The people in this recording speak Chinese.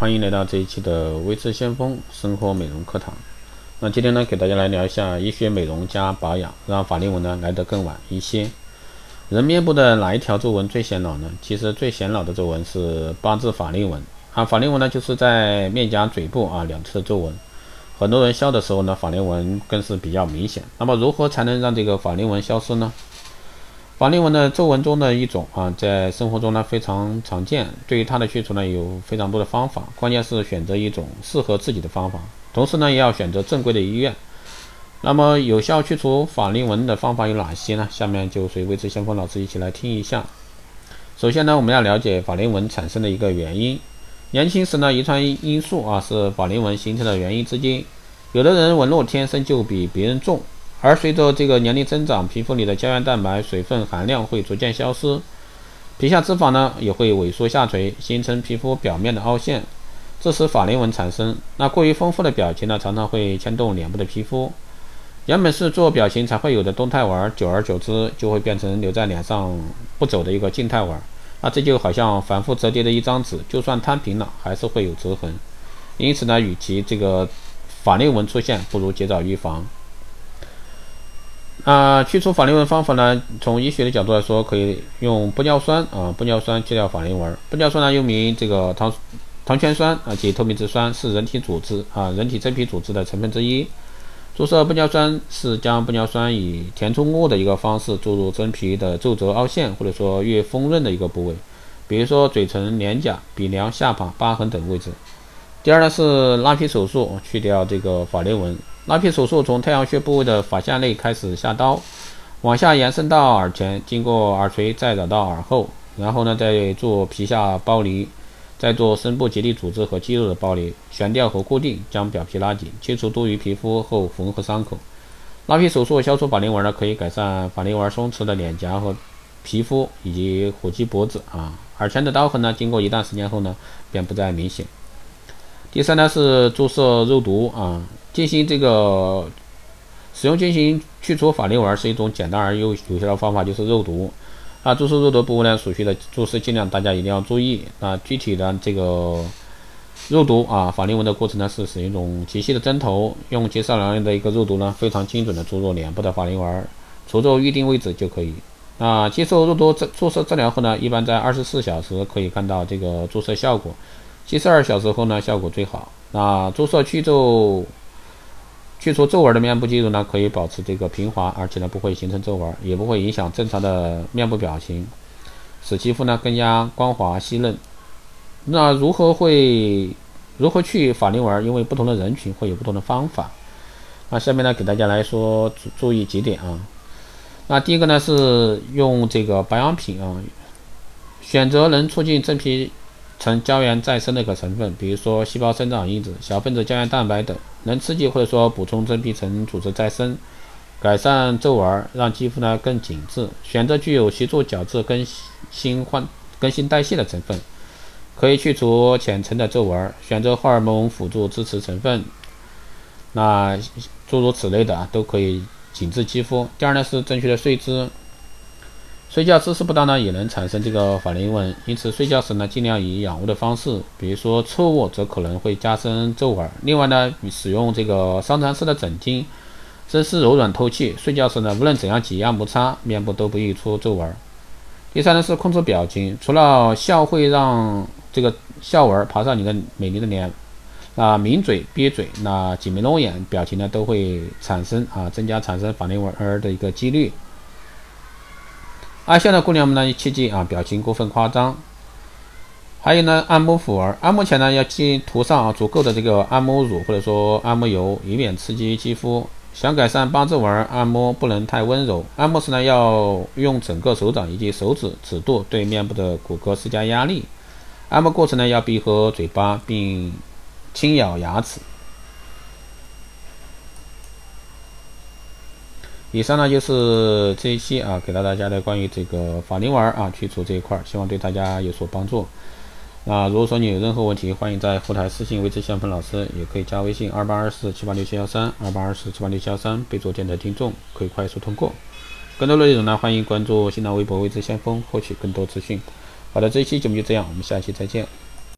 欢迎来到这一期的微智先锋生活美容课堂。那今天呢，给大家来聊一下医学美容加保养，让法令纹呢来得更晚一些。人面部的哪一条皱纹最显老呢？其实最显老的皱纹是八字法令纹啊。法令纹呢，就是在面颊嘴部啊两侧皱纹。很多人笑的时候呢，法令纹更是比较明显。那么如何才能让这个法令纹消失呢？法令纹的皱纹中的一种啊，在生活中呢非常常见。对于它的去除呢，有非常多的方法，关键是选择一种适合自己的方法。同时呢，也要选择正规的医院。那么，有效去除法令纹的方法有哪些呢？下面就随微智先锋老师一起来听一下。首先呢，我们要了解法令纹产生的一个原因。年轻时呢，遗传因素啊是法令纹形成的原因之一。有的人纹路天生就比别人重。而随着这个年龄增长，皮肤里的胶原蛋白水分含量会逐渐消失，皮下脂肪呢也会萎缩下垂，形成皮肤表面的凹陷，致使法令纹产生。那过于丰富的表情呢，常常会牵动脸部的皮肤，原本是做表情才会有的动态纹，久而久之就会变成留在脸上不走的一个静态纹。那这就好像反复折叠的一张纸，就算摊平了，还是会有折痕。因此呢，与其这个法令纹出现，不如及早预防。啊，去除法令纹方法呢？从医学的角度来说，可以用玻尿酸啊，玻尿酸去掉法令纹。玻尿酸呢，又名这个糖糖醛酸啊，及透明质酸，是人体组织啊，人体真皮组织的成分之一。注射玻尿酸是将玻尿酸以填充物的一个方式注入真皮的皱褶、凹陷或者说越丰润的一个部位，比如说嘴唇、脸颊、鼻梁、下巴、疤痕等位置。第二呢是拉皮手术，去掉这个法令纹。拉皮手术从太阳穴部位的发下内开始下刀，往下延伸到耳前，经过耳垂再找到耳后，然后呢再做皮下剥离，再做深部结缔组织和肌肉的剥离，悬吊和固定，将表皮拉紧，切除多余皮肤后缝合伤口。拉皮手术消除法令纹呢，可以改善法令纹松弛的脸颊和皮肤以及虎肌脖子啊。耳前的刀痕呢，经过一段时间后呢，便不再明显。第三呢是注射肉毒啊。进行这个使用进行去除法令纹是一种简单而又有效的方法，就是肉毒。啊，注射肉毒部位呢，所需的注射剂量大家一定要注意。啊，具体的这个肉毒啊，法令纹的过程呢，是使用一种极细的针头，用极少量的一个肉毒呢，非常精准的注入脸部的法令纹，除皱预定位置就可以。啊，接受肉毒注射治疗后呢，一般在二十四小时可以看到这个注射效果，七十二小时后呢，效果最好。那注射去皱。去除皱纹的面部肌肉呢，可以保持这个平滑，而且呢不会形成皱纹，也不会影响正常的面部表情，使肌肤呢更加光滑细嫩。那如何会如何去法令纹？因为不同的人群会有不同的方法。那下面呢给大家来说注注意几点啊。那第一个呢是用这个保养品啊，选择能促进真皮。呈胶原再生的一个成分，比如说细胞生长因子、小分子胶原蛋白等，能刺激或者说补充真皮层组织再生，改善皱纹，让肌肤呢更紧致。选择具有协助角质更新换更新代谢的成分，可以去除浅层的皱纹。选择荷尔蒙辅助支持成分，那诸如此类的啊，都可以紧致肌肤。第二呢是正确的睡姿。睡觉姿势不当呢，也能产生这个法令纹，因此睡觉时呢，尽量以仰卧的方式，比如说侧卧，则可能会加深皱纹。另外呢，使用这个桑蚕丝的枕巾，真丝柔软透气，睡觉时呢，无论怎样挤压摩擦，面部都不易出皱纹。第三呢是控制表情，除了笑会让这个笑纹爬上你的美丽的脸，那，抿嘴、憋嘴，那挤眉弄眼，表情呢都会产生啊，增加产生法令纹儿的一个几率。爱笑的姑娘们呢，切记啊，表情过分夸张。还有呢，按摩抚纹，按摩前呢，要记涂上啊足够的这个按摩乳或者说按摩油，以免刺激肌肤。想改善八字纹，按摩不能太温柔。按摩时呢，要用整个手掌以及手指指肚对面部的骨骼施加压力。按摩过程呢，要闭合嘴巴并轻咬牙齿。以上呢就是这一期啊，给到大家的关于这个法令纹啊去除这一块，希望对大家有所帮助。那如果说你有任何问题，欢迎在后台私信维持相锋老师，也可以加微信二八二四七八六七幺三二八二四七八六七幺三，备注电台听众，可以快速通过。更多内容呢，欢迎关注新浪微博未知先锋，获取更多资讯。好的，这一期节目就这样，我们下期再见。